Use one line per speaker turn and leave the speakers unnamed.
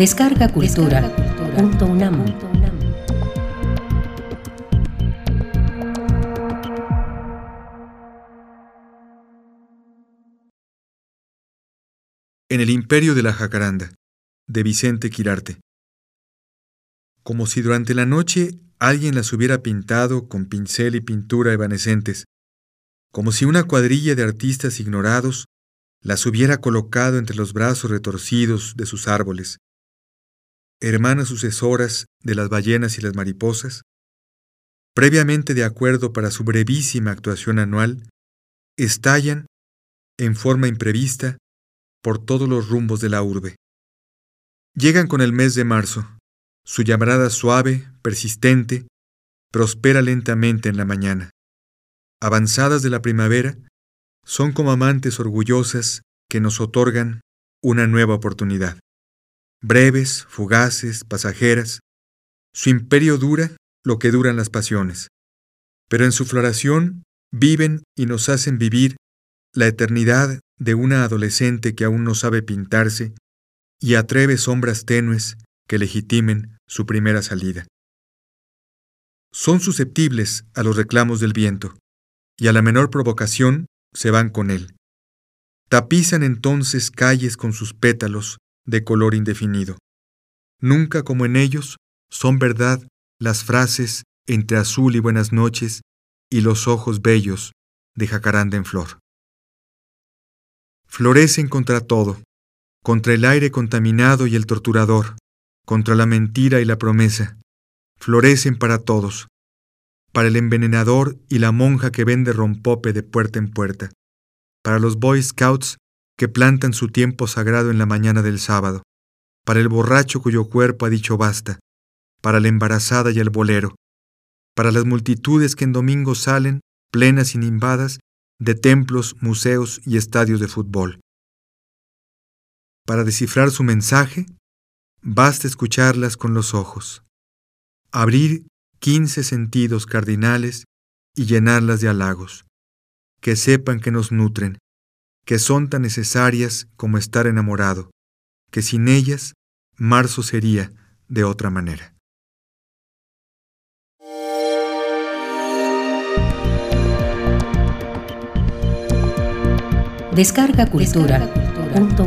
Descarga Cultura. Punto UNAM.
En el imperio de la jacaranda, de Vicente Quirarte. Como si durante la noche alguien las hubiera pintado con pincel y pintura evanescentes, como si una cuadrilla de artistas ignorados las hubiera colocado entre los brazos retorcidos de sus árboles, hermanas sucesoras de las ballenas y las mariposas, previamente de acuerdo para su brevísima actuación anual, estallan, en forma imprevista, por todos los rumbos de la urbe. Llegan con el mes de marzo, su llamarada suave, persistente, prospera lentamente en la mañana. Avanzadas de la primavera, son como amantes orgullosas que nos otorgan una nueva oportunidad breves, fugaces, pasajeras. Su imperio dura lo que duran las pasiones, pero en su floración viven y nos hacen vivir la eternidad de una adolescente que aún no sabe pintarse y atreve sombras tenues que legitimen su primera salida. Son susceptibles a los reclamos del viento, y a la menor provocación se van con él. Tapizan entonces calles con sus pétalos de color indefinido. Nunca como en ellos son verdad las frases entre azul y buenas noches y los ojos bellos de jacaranda en flor. Florecen contra todo, contra el aire contaminado y el torturador, contra la mentira y la promesa. Florecen para todos, para el envenenador y la monja que vende rompope de puerta en puerta, para los Boy Scouts que plantan su tiempo sagrado en la mañana del sábado, para el borracho cuyo cuerpo ha dicho basta, para la embarazada y el bolero, para las multitudes que en domingo salen, plenas y nimbadas, de templos, museos y estadios de fútbol. Para descifrar su mensaje, basta escucharlas con los ojos, abrir quince sentidos cardinales y llenarlas de halagos, que sepan que nos nutren, que son tan necesarias como estar enamorado, que sin ellas marzo sería de otra manera.
Descarga Cultura. Punto